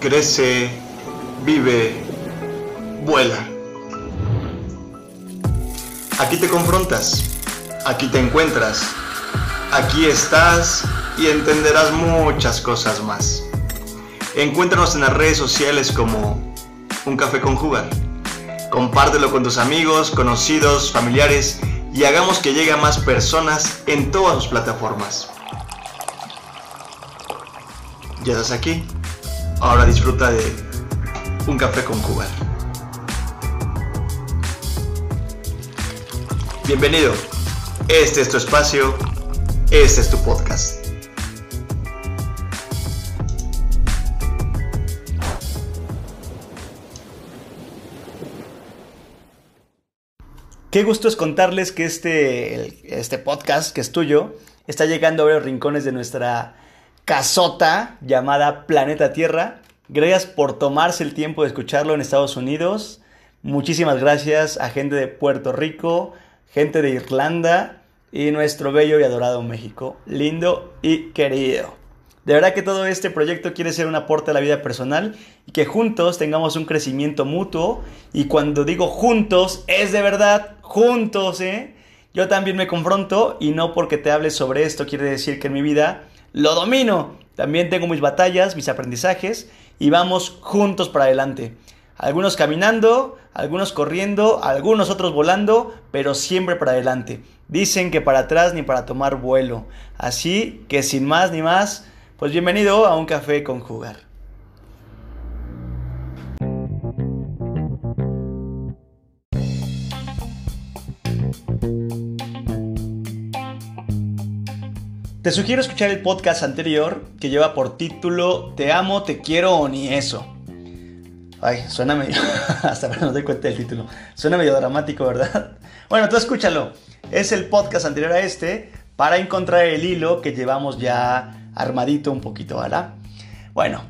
crece, vive, vuela. Aquí te confrontas, aquí te encuentras, aquí estás y entenderás muchas cosas más. Encuéntranos en las redes sociales como Un Café con Jugar. Compártelo con tus amigos, conocidos, familiares y hagamos que llegue a más personas en todas sus plataformas. Ya estás aquí. Ahora disfruta de un café con Cuba. Bienvenido. Este es tu espacio. Este es tu podcast. Qué gusto es contarles que este, este podcast, que es tuyo, está llegando a los rincones de nuestra casota llamada Planeta Tierra. Gracias por tomarse el tiempo de escucharlo en Estados Unidos. Muchísimas gracias a gente de Puerto Rico, gente de Irlanda y nuestro bello y adorado México, lindo y querido. De verdad que todo este proyecto quiere ser un aporte a la vida personal y que juntos tengamos un crecimiento mutuo. Y cuando digo juntos, es de verdad juntos, ¿eh? Yo también me confronto y no porque te hable sobre esto quiere decir que en mi vida lo domino. También tengo mis batallas, mis aprendizajes y vamos juntos para adelante. Algunos caminando, algunos corriendo, algunos otros volando, pero siempre para adelante. Dicen que para atrás ni para tomar vuelo. Así que sin más ni más, pues bienvenido a un café con jugar. Te sugiero escuchar el podcast anterior que lleva por título Te amo, te quiero o ni eso. Ay, suena medio. Hasta ahora no doy cuenta del título. Suena medio dramático, ¿verdad? Bueno, tú escúchalo. Es el podcast anterior a este para encontrar el hilo que llevamos ya armadito un poquito, ¿verdad? Bueno,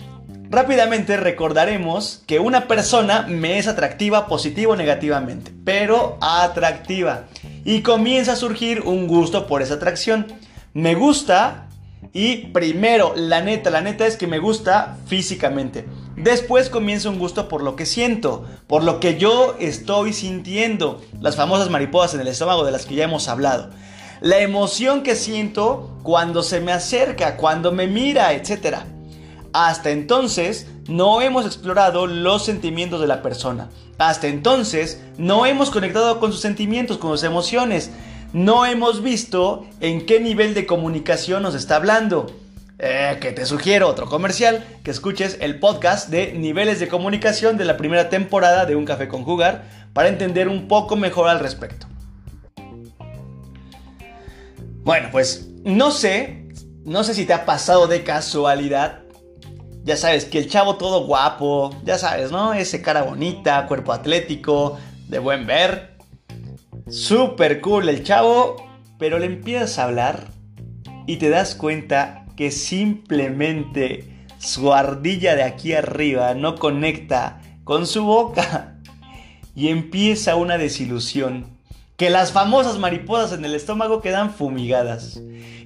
rápidamente recordaremos que una persona me es atractiva positiva o negativamente, pero atractiva. Y comienza a surgir un gusto por esa atracción me gusta y primero, la neta, la neta es que me gusta físicamente. Después comienza un gusto por lo que siento, por lo que yo estoy sintiendo. Las famosas mariposas en el estómago de las que ya hemos hablado. La emoción que siento cuando se me acerca, cuando me mira, etc. Hasta entonces no hemos explorado los sentimientos de la persona. Hasta entonces no hemos conectado con sus sentimientos, con sus emociones no hemos visto en qué nivel de comunicación nos está hablando. Eh, que te sugiero otro comercial, que escuches el podcast de niveles de comunicación de la primera temporada de Un Café con Jugar para entender un poco mejor al respecto. Bueno, pues no sé, no sé si te ha pasado de casualidad. Ya sabes, que el chavo todo guapo, ya sabes, ¿no? Ese cara bonita, cuerpo atlético, de buen ver, Super cool el chavo, pero le empiezas a hablar y te das cuenta que simplemente su ardilla de aquí arriba no conecta con su boca y empieza una desilusión. Que las famosas mariposas en el estómago quedan fumigadas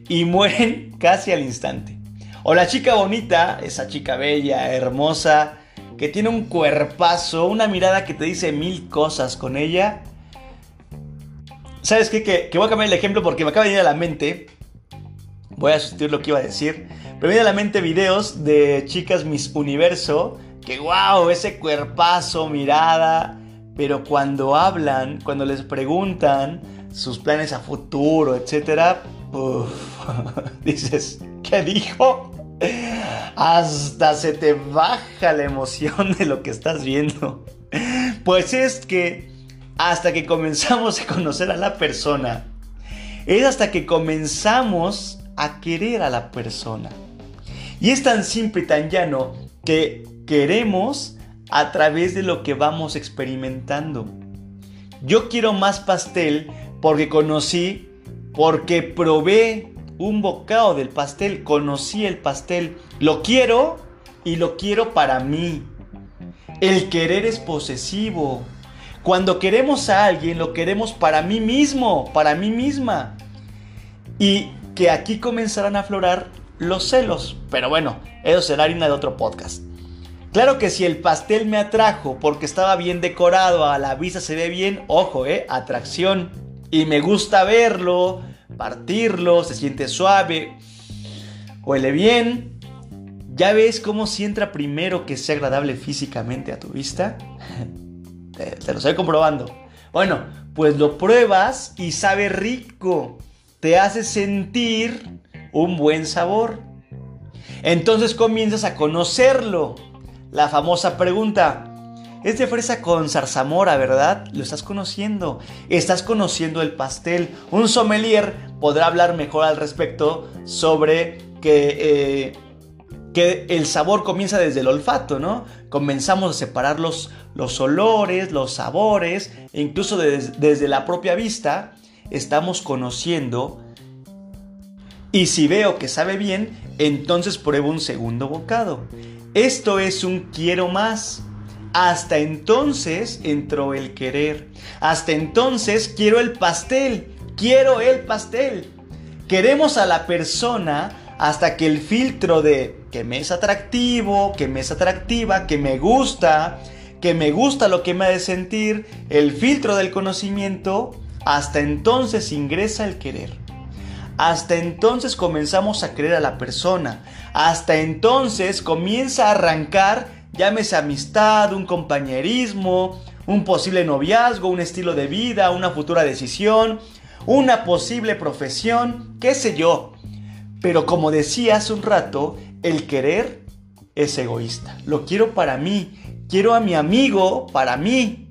y mueren casi al instante. O la chica bonita, esa chica bella, hermosa, que tiene un cuerpazo, una mirada que te dice mil cosas con ella, ¿Sabes qué? Que, voy a cambiar el ejemplo porque me acaba de venir a la mente. Voy a sustituir lo que iba a decir. Pero me viene a la mente videos de chicas Miss Universo. Que wow, ese cuerpazo, mirada. Pero cuando hablan, cuando les preguntan sus planes a futuro, etc. dices, ¿qué dijo? Hasta se te baja la emoción de lo que estás viendo. Pues es que hasta que comenzamos a conocer a la persona. Es hasta que comenzamos a querer a la persona. Y es tan simple y tan llano que queremos a través de lo que vamos experimentando. Yo quiero más pastel porque conocí, porque probé un bocado del pastel, conocí el pastel, lo quiero y lo quiero para mí. El querer es posesivo, cuando queremos a alguien, lo queremos para mí mismo, para mí misma. Y que aquí comenzarán a aflorar los celos. Pero bueno, eso será harina de otro podcast. Claro que si el pastel me atrajo porque estaba bien decorado, a la vista se ve bien, ojo, eh, atracción. Y me gusta verlo, partirlo, se siente suave, huele bien. ¿Ya ves cómo si entra primero que sea agradable físicamente a tu vista? te, lo estoy comprobando. Bueno, pues lo pruebas y sabe rico. Te hace sentir un buen sabor. Entonces comienzas a conocerlo. La famosa pregunta, es de fresa con zarzamora, ¿verdad? Lo estás conociendo. Estás conociendo el pastel. Un sommelier podrá hablar mejor al respecto sobre que, eh, que el sabor comienza desde el olfato, ¿no? Comenzamos a separar los, los olores, los sabores, e incluso desde la propia vista, estamos conociendo. Y si veo que sabe bien, entonces pruebo un segundo bocado. Esto es un quiero más. Hasta entonces entró el querer. Hasta entonces quiero el pastel. Quiero el pastel. Queremos a la persona hasta que el filtro de que me es atractivo, que me es atractiva, que me gusta, que me gusta lo que me ha de sentir, el filtro del conocimiento, hasta entonces ingresa el querer. Hasta entonces comenzamos a creer a la persona. Hasta entonces comienza a arrancar, llámese amistad, un compañerismo, un posible noviazgo, un estilo de vida, una futura decisión, una posible profesión, qué sé yo. Pero como decía hace un rato, el querer es egoísta. Lo quiero para mí. Quiero a mi amigo para mí.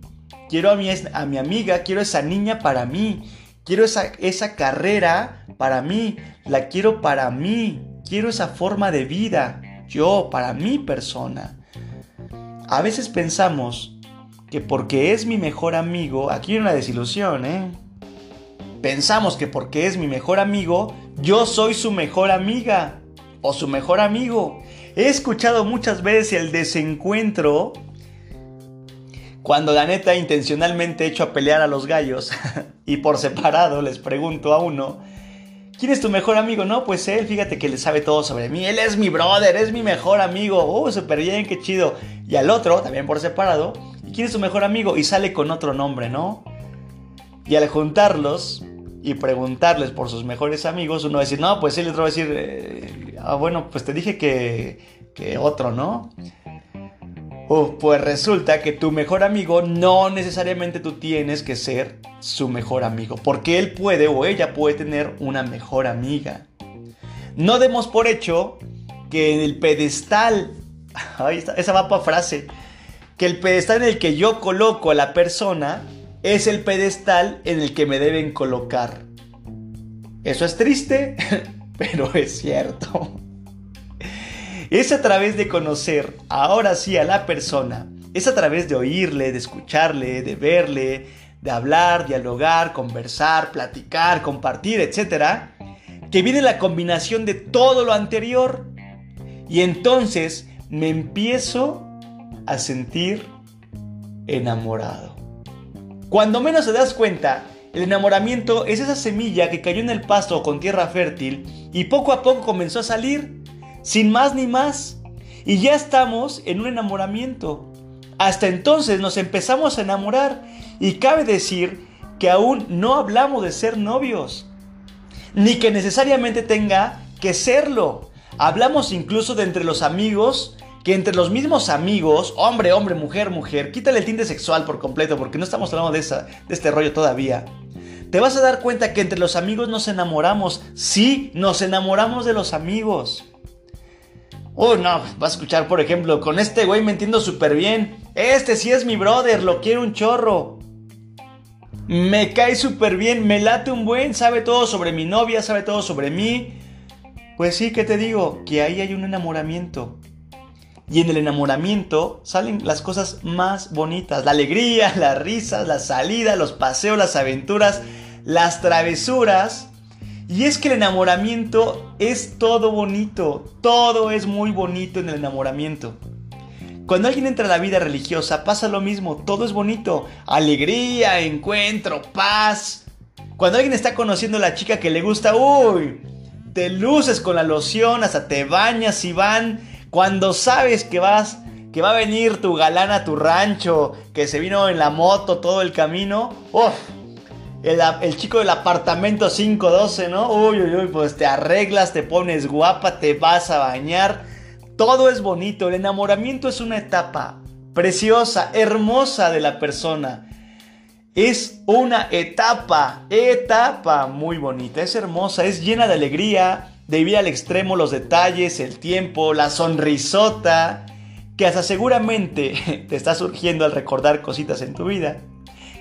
Quiero a mi, a mi amiga, quiero a esa niña para mí. Quiero esa, esa carrera para mí, la quiero para mí, quiero esa forma de vida, yo, para mi persona. A veces pensamos que porque es mi mejor amigo, aquí hay una desilusión, ¿eh? Pensamos que porque es mi mejor amigo, yo soy su mejor amiga o su mejor amigo. He escuchado muchas veces el desencuentro cuando la neta intencionalmente hecho a pelear a los gallos y por separado les pregunto a uno, ¿quién es tu mejor amigo? No, pues él, fíjate que le sabe todo sobre mí, él es mi brother, es mi mejor amigo, oh, súper bien, qué chido. Y al otro, también por separado, ¿y quién es tu mejor amigo? Y sale con otro nombre, ¿no? Y al juntarlos y preguntarles por sus mejores amigos, uno va a decir, no, pues él otro va a decir, eh, ah, bueno, pues te dije que, que otro, ¿no? pues resulta que tu mejor amigo no necesariamente tú tienes que ser su mejor amigo, porque él puede o ella puede tener una mejor amiga. No demos por hecho que en el pedestal, ahí está, esa va frase, que el pedestal en el que yo coloco a la persona es el pedestal en el que me deben colocar. Eso es triste, pero es cierto. Es a través de conocer ahora sí a la persona, es a través de oírle, de escucharle, de verle, de hablar, dialogar, conversar, platicar, compartir, etc., que viene la combinación de todo lo anterior. Y entonces me empiezo a sentir enamorado. Cuando menos te das cuenta, el enamoramiento es esa semilla que cayó en el pasto con tierra fértil y poco a poco comenzó a salir sin más ni más. Y ya estamos en un enamoramiento. Hasta entonces nos empezamos a enamorar y cabe decir que aún no hablamos de ser novios, ni que necesariamente tenga que serlo. Hablamos incluso de entre los amigos, que entre los mismos amigos, hombre, hombre, mujer, mujer, quítale el tinte sexual por completo porque no estamos hablando de, esa, de este rollo todavía. Te vas a dar cuenta que entre los amigos nos enamoramos. Sí, nos enamoramos de los amigos. Oh, no, vas a escuchar, por ejemplo, con este güey me entiendo súper bien. Este sí es mi brother, lo quiero un chorro. Me cae súper bien, me late un buen, sabe todo sobre mi novia, sabe todo sobre mí. Pues sí, ¿qué te digo? Que ahí hay un enamoramiento. Y en el enamoramiento salen las cosas más bonitas. La alegría, las risas, la salida, los paseos, las aventuras, las travesuras. Y es que el enamoramiento es todo bonito, todo es muy bonito en el enamoramiento. Cuando alguien entra a la vida religiosa pasa lo mismo, todo es bonito, alegría, encuentro, paz. Cuando alguien está conociendo a la chica que le gusta, uy, te luces con la loción, hasta te bañas y van. Cuando sabes que vas, que va a venir tu galán a tu rancho, que se vino en la moto todo el camino. ¡Uf! El, chico del apartamento 512, ¿no? Uy, uy, uy, pues te arreglas, te pones guapa, te vas a bañar. Todo es bonito. El enamoramiento es una etapa preciosa, hermosa de la persona. Es una etapa, etapa muy bonita, es hermosa, es llena de alegría, de al extremo los detalles, el tiempo, la sonrisota, que hasta seguramente te está surgiendo al recordar cositas en tu vida.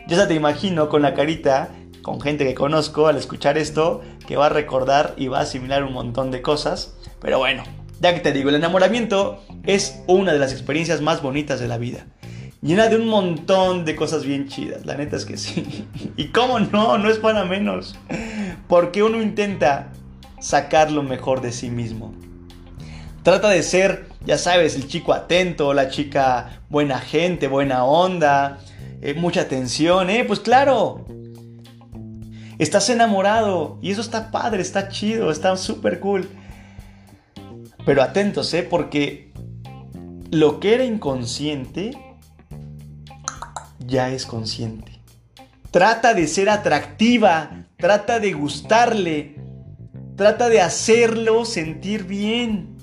Yo ya te imagino con la carita, con gente que conozco al escuchar esto, que va a recordar y va a asimilar un montón de cosas. Pero bueno, ya que te digo, el enamoramiento es una de las experiencias más bonitas de la vida. Llena de un montón de cosas bien chidas, la neta es que sí. Y cómo no, no es para menos. Porque uno intenta sacar lo mejor de sí mismo. Trata de ser, ya sabes, el chico atento, la chica buena gente, buena onda, eh, mucha atención, ¿eh? Pues claro. Estás enamorado y eso está padre, está chido, está súper cool. Pero atentos, ¿eh? Porque lo que era inconsciente ya es consciente. Trata de ser atractiva, trata de gustarle, trata de hacerlo sentir bien.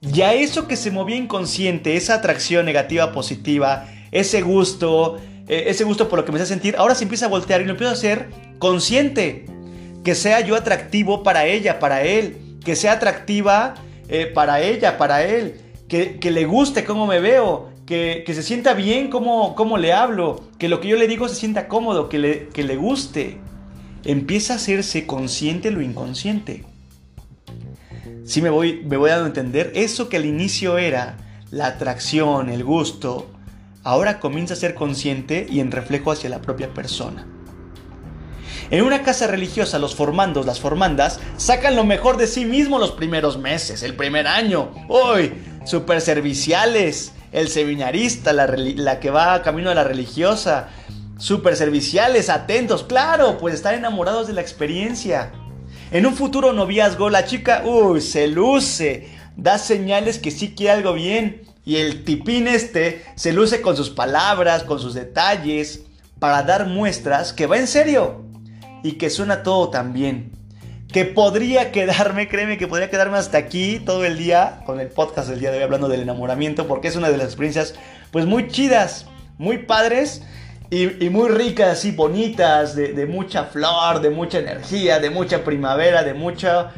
Ya eso que se movía inconsciente, esa atracción negativa positiva, ese gusto, eh, ese gusto por lo que me hace sentir, ahora se empieza a voltear y lo empiezo a hacer consciente. Que sea yo atractivo para ella, para él. Que sea atractiva eh, para ella, para él. Que, le guste cómo me veo. Que, se sienta bien cómo, cómo, le hablo. Que lo que yo le digo se sienta cómodo, que le, que le guste. Empieza a hacerse consciente lo inconsciente. Si me voy, me voy dando a entender, eso que al inicio era la atracción, el gusto, ahora comienza a ser consciente y en reflejo hacia la propia persona. En una casa religiosa los formandos, las formandas, sacan lo mejor de sí mismos los primeros meses, el primer año. ¡Uy! Super serviciales. El seminarista, la, la que va camino a la religiosa. Super serviciales, atentos, claro, pues están enamorados de la experiencia. En un futuro noviazgo, la chica, uy, se luce, da señales que sí quiere algo bien. Y el tipín este se luce con sus palabras, con sus detalles, para dar muestras que va en serio y que suena todo tan bien. Que podría quedarme, créeme que podría quedarme hasta aquí todo el día con el podcast del día de hoy hablando del enamoramiento, porque es una de las experiencias pues muy chidas, muy padres y, muy ricas y bonitas, de, de mucha flor, de mucha energía, de mucha primavera, de mucho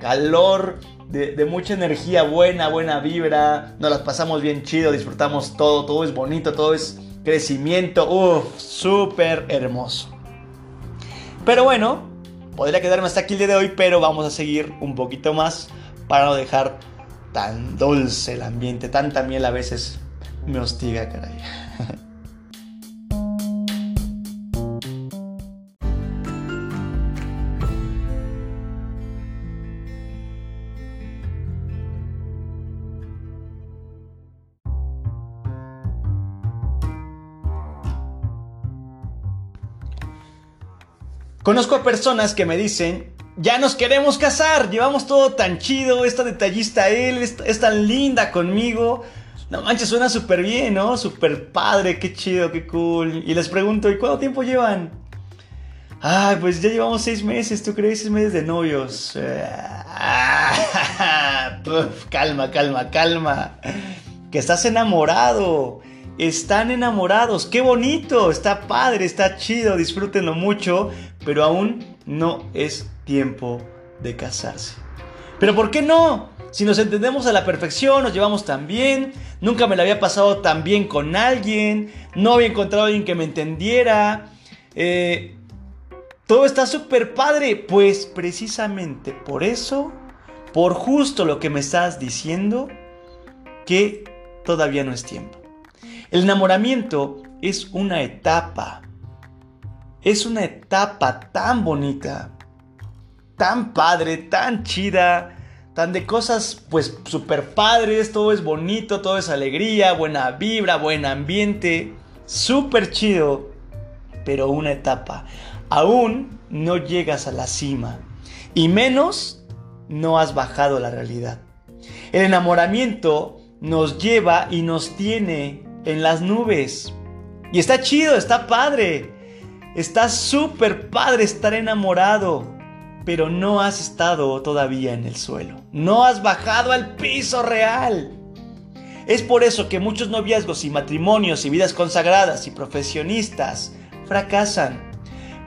calor de, mucha energía buena, buena vibra. Nos las pasamos bien chido, disfrutamos todo, todo es bonito, todo es crecimiento. Uff, súper hermoso. Pero bueno, podría quedarme hasta aquí el día de hoy, pero vamos a seguir un poquito más para no dejar tan dulce el ambiente, tanta miel a veces me hostiga, caray. Conozco a personas que me dicen, ya nos queremos casar, llevamos todo tan chido, esta detallista él, es, tan linda conmigo. No manches, suena súper bien, ¿no? Súper padre, qué chido, qué cool. Y les pregunto, ¿y cuánto tiempo llevan? Ay, pues ya llevamos seis meses, ¿tú crees? Seis meses de novios. calma, calma, calma. Que estás enamorado. Están enamorados. Qué bonito. Está padre, está chido. Disfrútenlo mucho pero aún no es tiempo de casarse. Pero ¿por qué no? Si nos entendemos a la perfección, nos llevamos tan bien, nunca me la había pasado tan bien con alguien, no había encontrado a alguien que me entendiera, eh, todo está súper padre, pues precisamente por eso, por justo lo que me estás diciendo, que todavía no es tiempo. El enamoramiento es una etapa, es una etapa tan bonita, tan padre, tan chida, tan de cosas pues super padres, todo es bonito, todo es alegría, buena vibra, buen ambiente, súper chido, pero una etapa. Aún no llegas a la cima y menos no has bajado la realidad. El enamoramiento nos lleva y nos tiene en las nubes. Y está chido, está padre. Está súper padre estar enamorado. Pero no has estado todavía en el suelo. No has bajado al piso real. Es por eso que muchos noviazgos y matrimonios y vidas consagradas y profesionistas fracasan.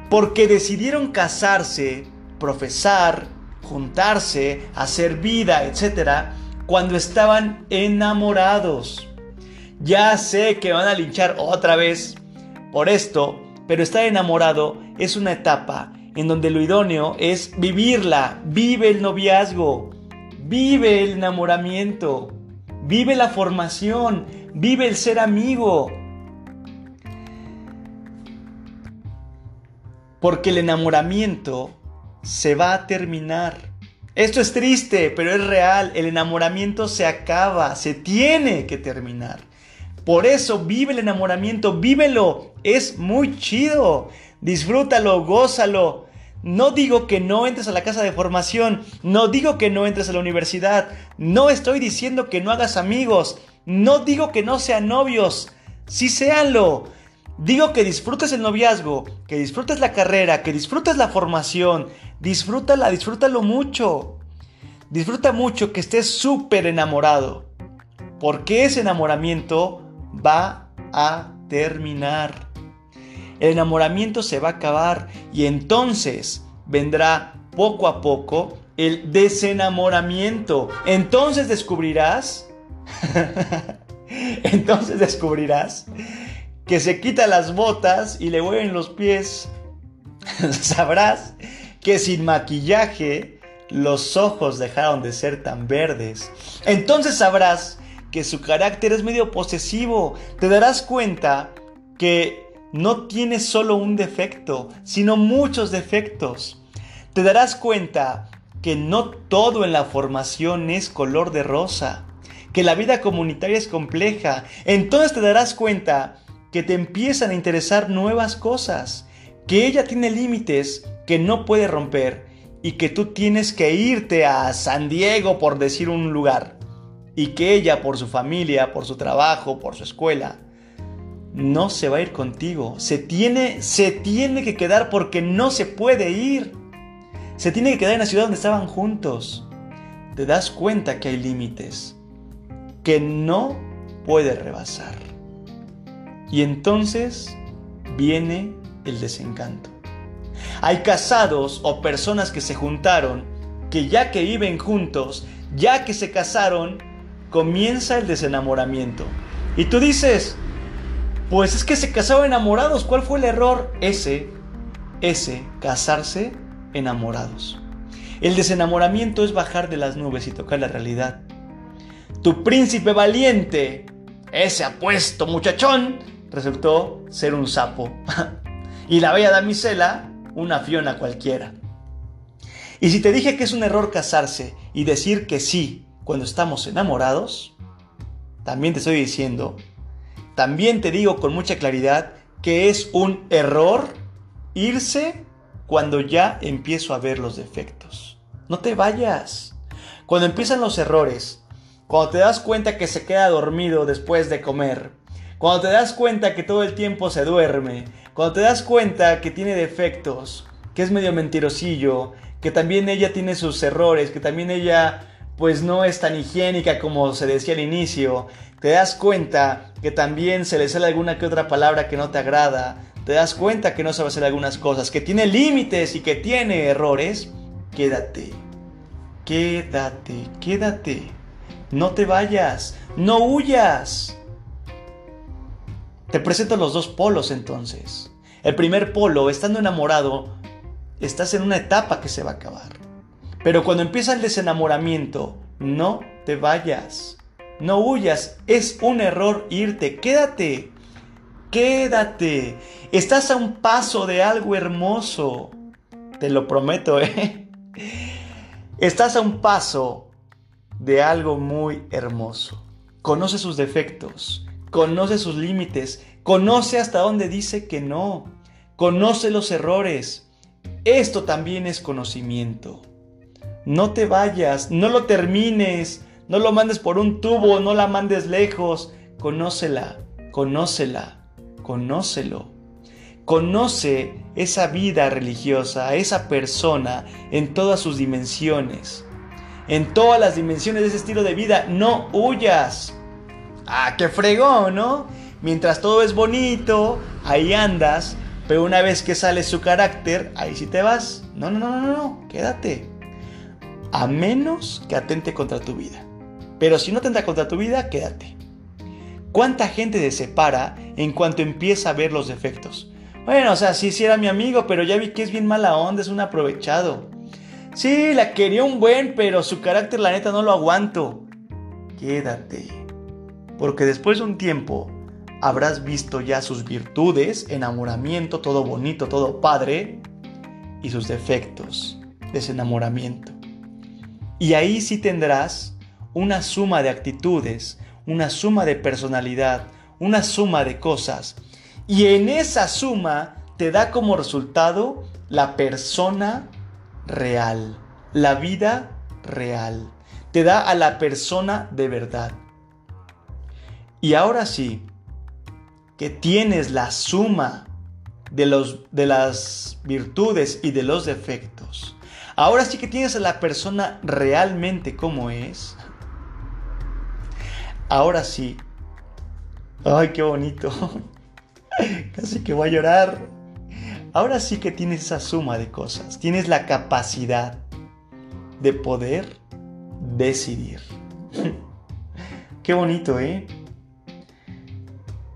Porque decidieron casarse, profesar, juntarse, hacer vida, etc. cuando estaban enamorados. Ya sé que van a linchar otra vez por esto, pero estar enamorado es una etapa en donde lo idóneo es vivirla, vive el noviazgo, vive el enamoramiento, vive la formación, vive el ser amigo. Porque el enamoramiento se va a terminar. Esto es triste, pero es real. El enamoramiento se acaba, se tiene que terminar. Por eso vive el enamoramiento, vívelo. Es muy chido. Disfrútalo, gózalo. No digo que no entres a la casa de formación, no digo que no entres a la universidad, no estoy diciendo que no hagas amigos, no digo que no sean novios, sí séanlo. Digo que disfrutes el noviazgo, que disfrutes la carrera, que disfrutes la formación, disfrútala, disfrútalo mucho. Disfruta mucho que estés súper enamorado, porque ese enamoramiento va a terminar. El enamoramiento se va a acabar y entonces vendrá poco a poco el desenamoramiento. Entonces descubrirás, entonces descubrirás que se quita las botas y le hueven los pies. Sabrás que sin maquillaje los ojos dejaron de ser tan verdes. Entonces sabrás que su carácter es medio posesivo. Te darás cuenta que no tiene solo un defecto, sino muchos defectos. Te darás cuenta que no todo en la formación es color de rosa, que la vida comunitaria es compleja. Entonces te darás cuenta que te empiezan a interesar nuevas cosas, que ella tiene límites que no puede romper y que tú tienes que irte a San Diego por decir un lugar y que ella por su familia, por su trabajo, por su escuela, no se va a ir contigo. Se tiene, se tiene que quedar porque no se puede ir. Se tiene que quedar en la ciudad donde estaban juntos. Te das cuenta que hay límites que no puede rebasar. Y entonces viene el desencanto. Hay casados o personas que se juntaron, que ya que viven juntos, ya que se casaron, comienza el desenamoramiento. Y tú dices, pues es que se casaron enamorados, ¿cuál fue el error? Ese, ese, casarse enamorados. El desenamoramiento es bajar de las nubes y tocar la realidad. Tu príncipe valiente, ese apuesto muchachón, resultó ser un sapo. y la bella damisela, una fiona cualquiera. Y si te dije que es un error casarse y decir que sí cuando estamos enamorados, también te estoy diciendo, también te digo con mucha claridad que es un error irse cuando ya empiezo a ver los defectos. No te vayas. Cuando empiezan los errores, cuando te das cuenta que se queda dormido después de comer, cuando te das cuenta que todo el tiempo se duerme, cuando te das cuenta que tiene defectos, que es medio mentirosillo, que también ella tiene sus errores, que también ella pues no es tan higiénica como se decía al inicio. Te das cuenta que también se le sale alguna que otra palabra que no te agrada. Te das cuenta que no sabe hacer algunas cosas, que tiene límites y que tiene errores. Quédate, quédate, quédate. No te vayas, no huyas. Te presento los dos polos entonces. El primer polo, estando enamorado, estás en una etapa que se va a acabar. Pero cuando empieza el desenamoramiento, no te vayas, no huyas, es un error irte, quédate, quédate, estás a un paso de algo hermoso, te lo prometo, ¿eh? Estás a un paso de algo muy hermoso. Conoce sus defectos, conoce sus límites, conoce hasta dónde dice que no, conoce los errores. Esto también es conocimiento. No te vayas, no lo termines, No lo mandes por un tubo, no la mandes lejos. Conócela, conócela, conócelo. Conoce esa vida religiosa, esa persona en todas sus dimensiones. En todas las dimensiones de ese estilo de vida. No huyas. Ah, qué fregón, ¿no? Mientras todo es bonito, ahí andas, pero una vez que sale su carácter, ahí sí te vas. No, no, no, no, no, quédate. A menos que atente contra tu vida. Pero si no atenta contra tu vida, quédate. ¿Cuánta gente se separa en cuanto empieza a ver los defectos? Bueno, o sea, sí, sí era mi amigo, pero ya vi que es bien mala onda, es un aprovechado. Sí, la quería un buen, pero su carácter la neta no lo aguanto. Quédate. Porque después de un tiempo habrás visto ya sus virtudes, enamoramiento, todo bonito, todo padre, y sus defectos, desenamoramiento. Y ahí sí tendrás una suma de actitudes, una suma de personalidad, una suma de cosas. Y en esa suma te da como resultado la persona real, la vida real. Te da a la persona de verdad. Y ahora sí, que tienes la suma de, los, de las virtudes y de los defectos, ahora sí que tienes a la persona realmente como es, ahora sí, ay, qué bonito, casi que voy a llorar, ahora sí que tienes esa suma de cosas, tienes la capacidad de poder decidir. Qué bonito, ¿eh?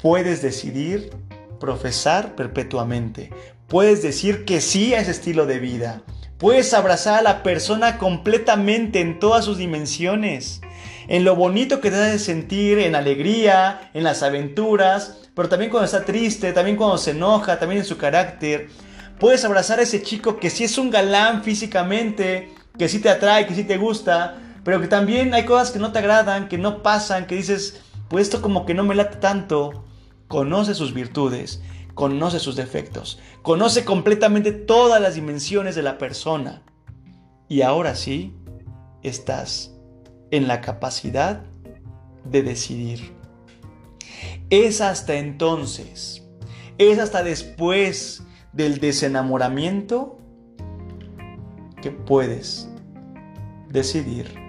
Puedes decidir profesar perpetuamente. Puedes decir que sí a ese estilo de vida. Puedes abrazar a la persona completamente en todas sus dimensiones. En lo bonito que te de sentir, en alegría, en las aventuras, pero también cuando está triste, también cuando se enoja, también en su carácter. Puedes abrazar a ese chico que sí es un galán físicamente, que sí te atrae, que sí te gusta, pero que también hay cosas que no te agradan, que no pasan, que dices, pues esto como que no me late tanto conoce sus virtudes, conoce sus defectos, conoce completamente todas las dimensiones de la persona. Y ahora sí, estás en la capacidad de decidir. Es hasta entonces, es hasta después del desenamoramiento que puedes decidir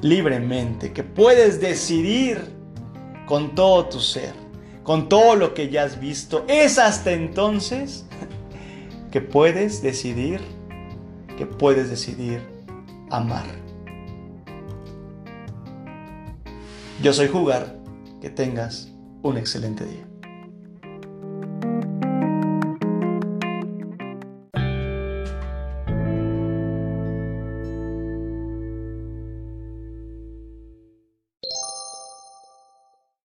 libremente, que puedes decidir con todo tu ser, con todo lo que ya has visto. Es hasta entonces que puedes decidir, que puedes decidir amar. Yo soy Jugar, que tengas un excelente día.